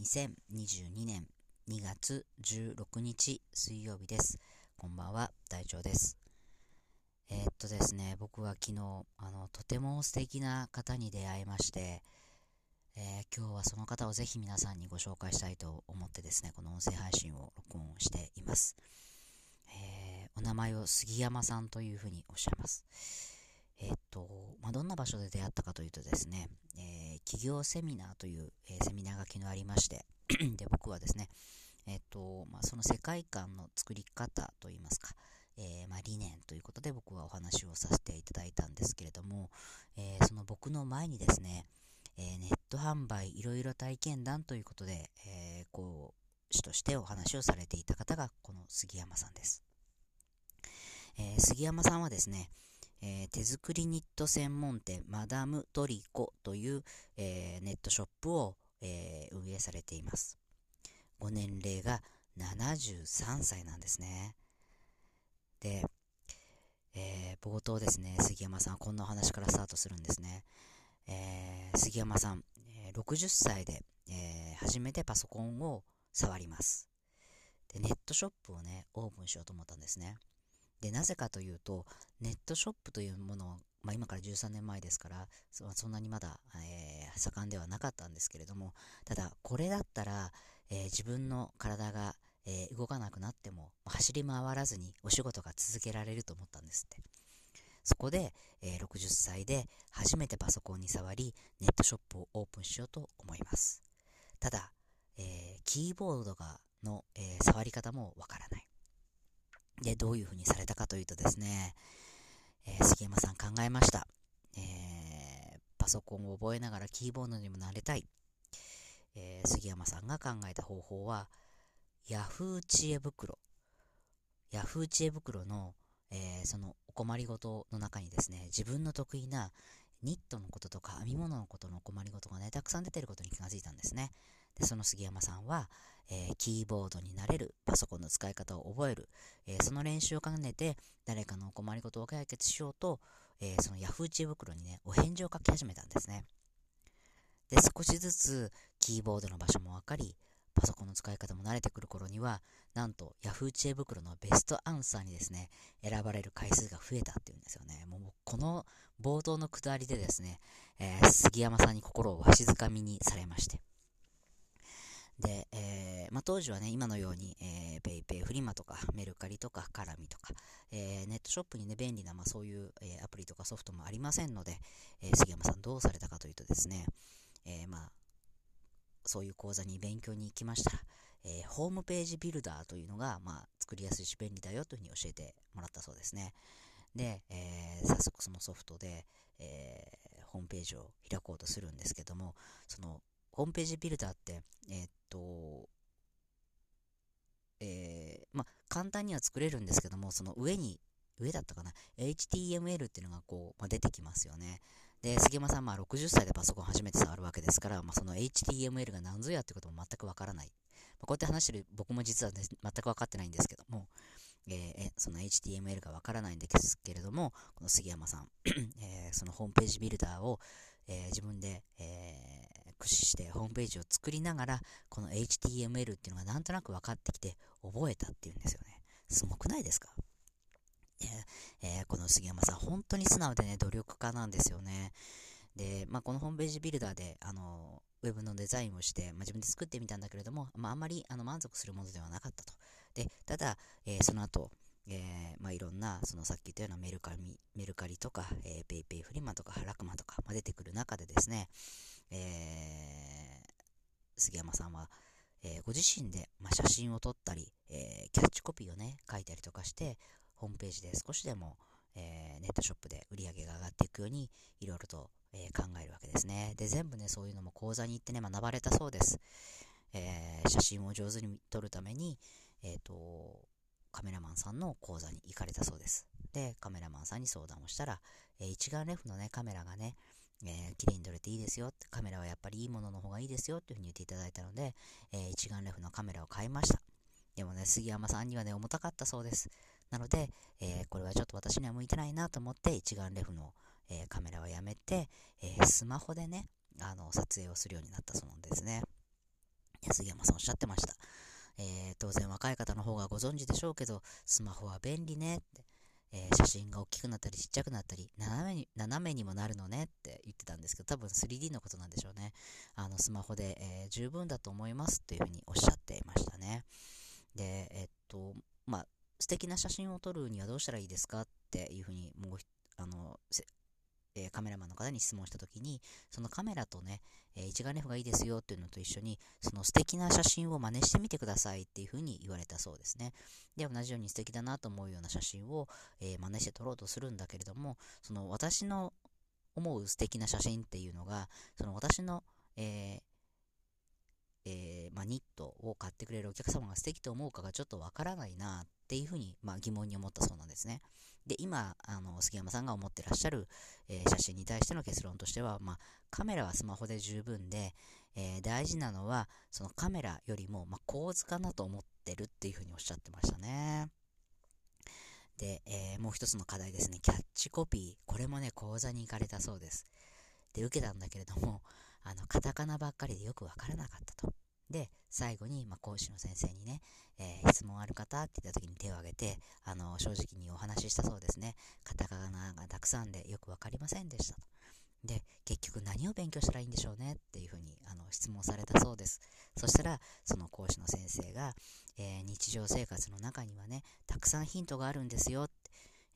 2022年2月16日水曜日です。こんばんは、隊長です。えー、っとですね、僕は昨日、あの、とても素敵な方に出会いまして、えー、今日はその方をぜひ皆さんにご紹介したいと思ってですね、この音声配信を録音しています。えー、お名前を杉山さんというふうにおっしゃいます。えっと、まあ、どんな場所で出会ったかというとですね、えー、企業セミナーという、え、セミナーが昨日ありまして で、僕はですね、えっと、まあ、その世界観の作り方といいますか、えー、まあ、理念ということで僕はお話をさせていただいたんですけれども、えその僕の前にですね、えネット販売いろいろ体験談ということで、え講師としてお話をされていた方がこの杉山さんです。え杉山さんはですね、えー、手作りニット専門店マダムトリコという、えー、ネットショップを、えー、運営されています。ご年齢が73歳なんですね。で、え、冒頭ですね、杉山さん、こんなお話からスタートするんですね。え、杉山さん、え、60歳で、え、初めてパソコンを触ります。で、ネットショップをね、オープンしようと思ったんですね。で、なぜかというと、ネットショップというものを、まあ、今から13年前ですからそ、んなにまだ、えー、盛んではなかったんですけれども、ただ、これだったら、えー、自分の体が、えー、動かなくなっても、走り回らずにお仕事が続けられると思ったんですって。そこで、えー、60歳で初めてパソコンに触り、ネットショップをオープンしようと思います。ただ、えー、キーボードがの、えー、触り方もわからない。で、どういうふうにされたかというとですね、えー、杉山さん考えました。えー、パソコンを覚えながらキーボードにもなれたい。えー、杉山さんが考えた方法は、Yahoo 知恵袋。Yahoo 知恵袋の、えー、そのお困りごとの中にですね、自分の得意なニットのこととか編み物のことのお困りごとがね、たくさん出てることに気がついたんですね。で、その杉山さんは、えー、キーボードになれる、パソコンの使い方を覚える、えー、その練習を兼ねて、誰かのお困りごとを解決しようと、えー、その Yahoo 知恵袋にね、お返事を書き始めたんですね。で、少しずつキーボードの場所もわかり、パソコンの使い方も慣れてくる頃には、なんと Yahoo 知恵袋のベストアンサーにですね、選ばれる回数が増えたっていうんですよね。もうこの冒頭のくだりでですね、えー、杉山さんに心をわしづかみにされまして。で、えー、まあ、当時はね、今のように、えー、ペイペイフリマとか、メルカリとか、カラミとか、えー、ネットショップにね、便利な、まあ、そういう、えー、アプリとかソフトもありませんので、え、杉山さんどうされたかというとですね、え、まあ、そういう講座に勉強に行きましたら、え、ホームページビルダーというのが、まあ、作りやすいし便利だよというふうに教えてもらったそうですね。で、え、早速そのソフトで、え、ホームページを開こうとするんですけども、そのホームページビルダーって、えー、っと、えー、まあ、簡単には作れるんですけども、その上に、上だったかな ?HTML っていうのがこう、まあ、出てきますよね。で、杉山さん、まあ、60歳でパソコン初めて触るわけですから、まあ、その HTML が何ぞやってことも全くわからない。まあ、こうやって話してる僕も実は、ね、全く分かってないんですけども、えー、その HTML がわからないんですけれども、この杉山さん、えー、そのホームページビルダーを、えー、自分で、え駆使してホームページを作りながら、この HTML っていうのがなんとなく分かってきて覚えたっていうんですよね。すごくないですか？えー、この杉山さん、本当に素直でね、努力家なんですよね。で、まあ、このホームページビルダーで、あの、ウェブのデザインをして、まあ、自分で作ってみたんだけれども、まあ、あんまりあの満足するものではなかったと。で、ただ、えー、その後、えー、まあ、いろんな、そのさっき言ったようなメルカリ、メルカリとか、えー、ペイペイフリマとか、ラクマとか、まあ、出てくる中でですね、えー、杉山さんは、えー、ご自身で、まあ、写真を撮ったり、えー、キャッチコピーをね、書いたりとかして、ホームページで少しでも、えー、ネットショップで売り上げが上がっていくように、いろいろと、え考えるわけですね。で、全部ね、そういうのも講座に行ってね、学ばれたそうです。え写真を上手に撮るために、えっ、と、カメラマンさんの講座に行かれたそうです。で、カメラマンさんに相談をしたら、え一眼レフのね、カメラがね、えー、綺麗に撮れていいですよ。カメラはやっぱりいいものの方がいいですよ。っていうふうに言っていただいたので、えー、一眼レフのカメラを買いました。でもね、杉山さんにはね、重たかったそうです。なので、えー、これはちょっと私には向いてないなと思って、一眼レフの、えー、カメラはやめて、えー、スマホでね、あの、撮影をするようになったそうなんですね。杉山さんおっしゃってました。えー、当然若い方の方がご存知でしょうけど、スマホは便利ねって、えー、写真が大きくなったりちっちゃくなったり、斜めに、斜めにもなるのねって言ってたんですけど、多分 3D のことなんでしょうね。あの、スマホで、えー、十分だと思いますというふうにおっしゃっていましたね。で、えっと、まあ、素敵な写真を撮るにはどうしたらいいですかっていうふうに、もう、あの、えー、カメラマンの方に質問したときに、そのカメラとね、えー、一眼レフがいいですよっていうのと一緒に、その素敵な写真を真似してみてくださいっていうふうに言われたそうですね。で、同じように素敵だなと思うような写真を、えー、真似して撮ろうとするんだけれども、その私の思う素敵な写真っていうのが、その私の、ええー、まあ、ニットを買ってくれるお客様が素敵と思うかがちょっとわからないなっていうふうに、まあ、疑問に思ったそうなんですね。で、今、あの、杉山さんが思ってらっしゃる、えー、写真に対しての結論としては、まあ、カメラはスマホで十分で、えー、大事なのは、そのカメラよりも、まあ、構図かなと思ってるっていうふうにおっしゃってましたね。で、えー、もう一つの課題ですね。キャッチコピー。これもね、講座に行かれたそうです。で、受けたんだけれども、あの、カタカナばっかりでよくわからなかったと。で、最後に、まあ、講師の先生にね、えー、質問ある方って言った時に手を挙げて、あの、正直にお話ししたそうですね。カタカナがたくさんでよくわかりませんでしたと。で、結局何を勉強したらいいんでしょうねっていうふうにあの質問されたそうです。そしたら、その講師の先生が、えー、日常生活の中にはね、たくさんヒントがあるんですよって。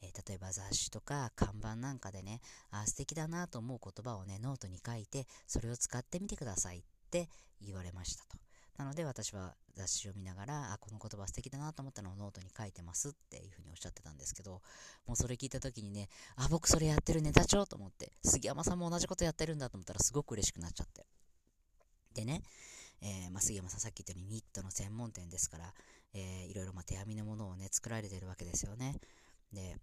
えー、例えば雑誌とか看板なんかでね、あ素敵だなと思う言葉をね、ノートに書いて、それを使ってみてくださいって言われましたと。なので私は雑誌を見ながら、あ、この言葉素敵だなと思ったのをノートに書いてますっていうふうにおっしゃってたんですけど、もうそれ聞いた時にね、あ、僕それやってるネタ帳と思って、杉山さんも同じことやってるんだと思ったらすごく嬉しくなっちゃって。でね、えー、まあ、杉山さんさっき言ったようにニットの専門店ですから、えー、いろいろま手編みのものをね、作られてるわけですよね。で、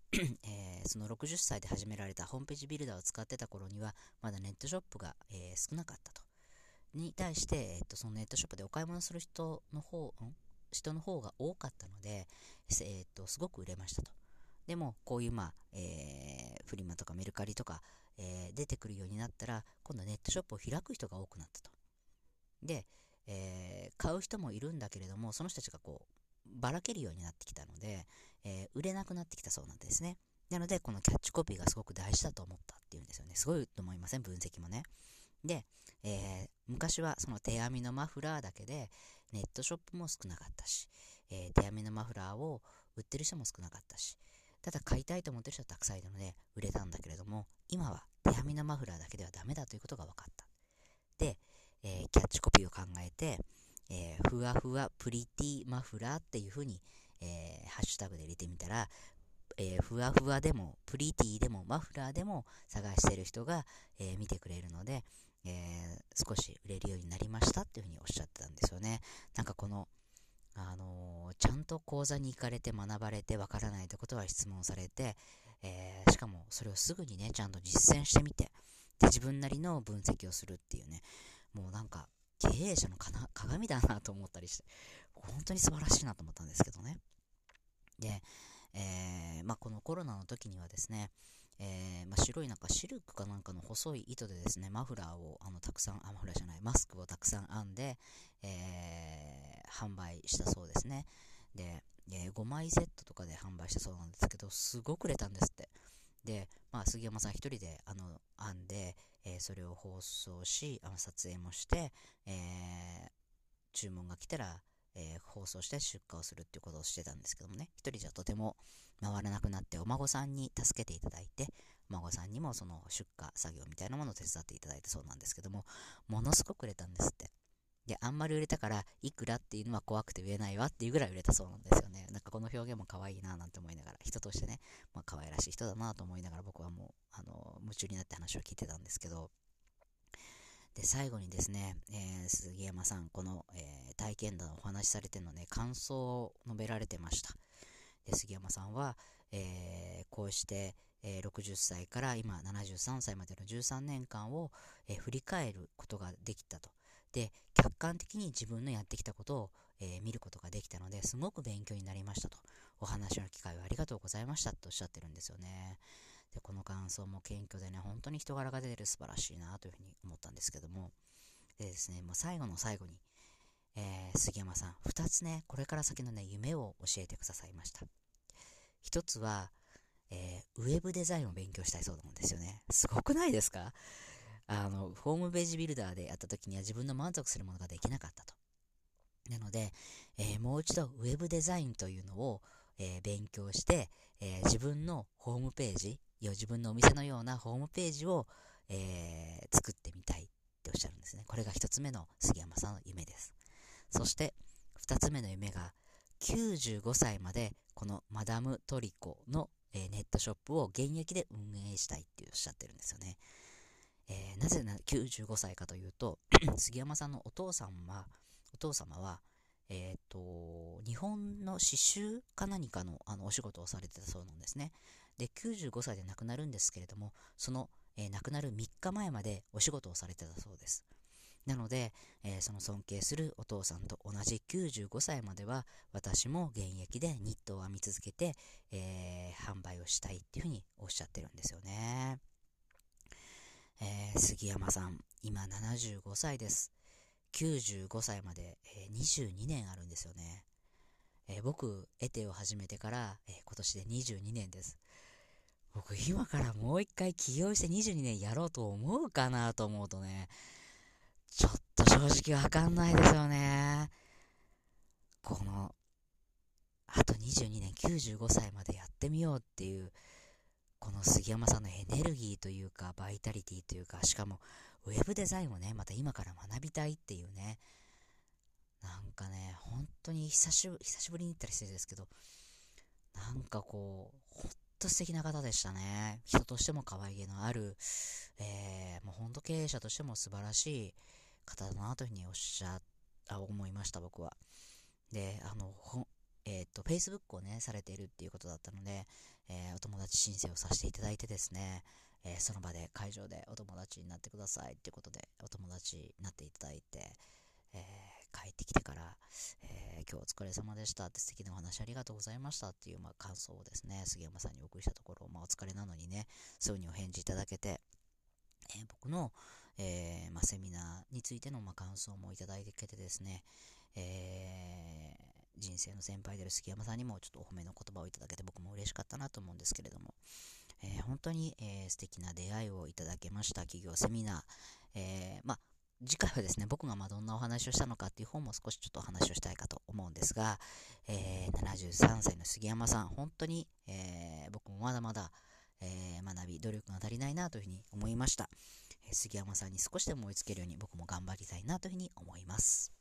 えー、その60歳で始められたホームページビルダーを使ってた頃には、まだネットショップが、えー、少なかったと。に対して、えっと、そのネットショップでお買い物する人の方、ん？人の方が多かったので、えっと、すごく売れましたと。でも、こういう、まあ、えー、フリマとかメルカリとか、えー、出てくるようになったら、今度ネットショップを開く人が多くなったと。で、えー、買う人もいるんだけれども、その人たちがこう、ばらけるようになってきたので、えー、売れなくなってきたそうなんですね。なので、このキャッチコピーがすごく大事だと思ったっていうんですよね。すごいと思いません？分析もね。で、えー、昔はその手編みのマフラーだけでネットショップも少なかったし、えー、手編みのマフラーを売ってる人も少なかったし、ただ買いたいと思ってる人はたくさんいるので売れたんだけれども、今は手編みのマフラーだけではダメだということが分かった。で、えー、キャッチコピーを考えて、えー、ふわふわプリティマフラーっていうふうに、えー、ハッシュタグで入れてみたら、えー、ふわふわでも、プリティでも、マフラーでも探してる人が、えー、見てくれるので、えー、少し売れるようになりましたっていうふうにおっしゃってたんですよね。なんかこの、あのー、ちゃんと講座に行かれて学ばれてわからないってことは質問されて、えー、しかもそれをすぐにね、ちゃんと実践してみて、で、自分なりの分析をするっていうね、もうなんか、経営者のかな 鏡だなと思ったりして、本当に素晴らしいなと思ったんですけどね。で、えー、まあ、このコロナの時にはですね、えー、まあ、白いなんかシルクかなんかの細い糸でですね、マフラーをあのたくさん、あ、マフラーじゃない、マスクをたくさん編んで、えー、販売したそうですね。で、え、5枚セットとかで販売したそうなんですけど、すごく売れたんですって。で、まあ、杉山さん一人であの編んで、えそれを放送し、あの撮影もして、え注文が来たら、え放送して出荷をするっていうことをしてたんですけどもね、一人じゃとても回らなくなってお孫さんに助けていただいて、お孫さんにもその出荷作業みたいなものを手伝っていただいたそうなんですけども、ものすごく売れたんですって。で、あんまり売れたから、いくらっていうのは怖くて言えないわっていうぐらい売れたそうなんですよね。なんかこの表現も可愛いななんて思いながら、人としてね、まあ可愛らしい人だなと思いながら僕はもう、あの、夢中になって話を聞いてたんですけど、で、最後にですね、えー、杉山さん、この、えー、体験談をお話しされてのね、感想を述べられてました。で杉山さんは、えー、こうして、えー、60歳から今73歳までの13年間を、えー、振り返ることができたと。で、客観的に自分のやってきたことを、え見ることができたので、すごく勉強になりましたと。お話の機会をありがとうございましたとおっしゃってるんですよね。で、この感想も謙虚でね、本当に人柄が出てる素晴らしいなというふうに思ったんですけども。でですね、もう最後の最後に、えー、杉山さん、二つね、これから先のね、夢を教えてくださいました。一つは、えー、ウェブデザインを勉強したいそうなんですよね。すごくないですか？あの、ホームページビルダーでやった時には自分の満足するものができなかったと。なので、えー、もう一度ウェブデザインというのを、えー、勉強して、え、自分のホームページ、自分のお店のようなホームページを、え作ってみたいっておっしゃるんですね。これが一つ目の杉山さんの夢です。そして、二つ目の夢が、95歳までこのマダムトリコの、えネットショップを現役で運営したいっておっしゃってるんですよね。えー、なぜな95歳かというと、杉山さんのお父さんは、お父様は、えっ、ー、と、日本の刺繍か何かのあのお仕事をされてたそうなんですね。で、95歳で亡くなるんですけれども、その、えー、亡くなる3日前までお仕事をされてたそうです。なので、えー、その尊敬するお父さんと同じ95歳までは私も現役でニットを編み続けて、えー、販売をしたいっていうふうにおっしゃってるんですよね。えー、杉山さん、今75歳です。95歳まで、え22年あるんですよね。え僕、エテを始めてから、え今年で22年です。僕、今からもう一回起業して22年やろうと思うかなと思うとね、ちょっと正直わかんないですよね。この、あと22年95歳までやってみようっていう、この杉山さんのエネルギーというか、バイタリティというか、しかも、ウェブデザインをね、また今から学びたいっていうね、なんかね、本当に久しぶり、に行ったりしてるんですけど、なんかこう、ほんと素敵な方でしたね。人としても可愛げのある、えー、もうほんと経営者としても素晴らしい方だなというふうにおっしゃ、あ、思いました、僕は。で、あの、ほえっ、ー、と、Facebook をね、されているっていうことだったので、えー、お友達申請をさせていただいてですね、えー、その場で会場でお友達になってくださいっていうことで、お友達になっていただいて、え帰ってきてから、え今日お疲れ様でしたって素敵なお話ありがとうございましたっていう、まあ、感想をですね、杉山さんにお送りしたところ、まあ、お疲れなのにね、すぐにお返事いただけて、え僕の、えー、まあ、セミナーについての、まあ、感想もいただいててですね、え、人生の先輩である杉山さんにもちょっとお褒めの言葉をいただけて僕も嬉しかったなと思うんですけれども、えー、本当に、えー、素敵な出会いをいただけました企業セミナー、えー、まあ次回はですね、僕がまどんなお話をしたのかっていう本も少しちょっとお話をしたいかと思うんですが、えー、73歳の杉山さん、本当に、えー、僕もまだまだ、えー、学び、努力が足りないなというふうに思いました。杉山さんに少しでも追いつけるように僕も頑張りたいなというふうに思います。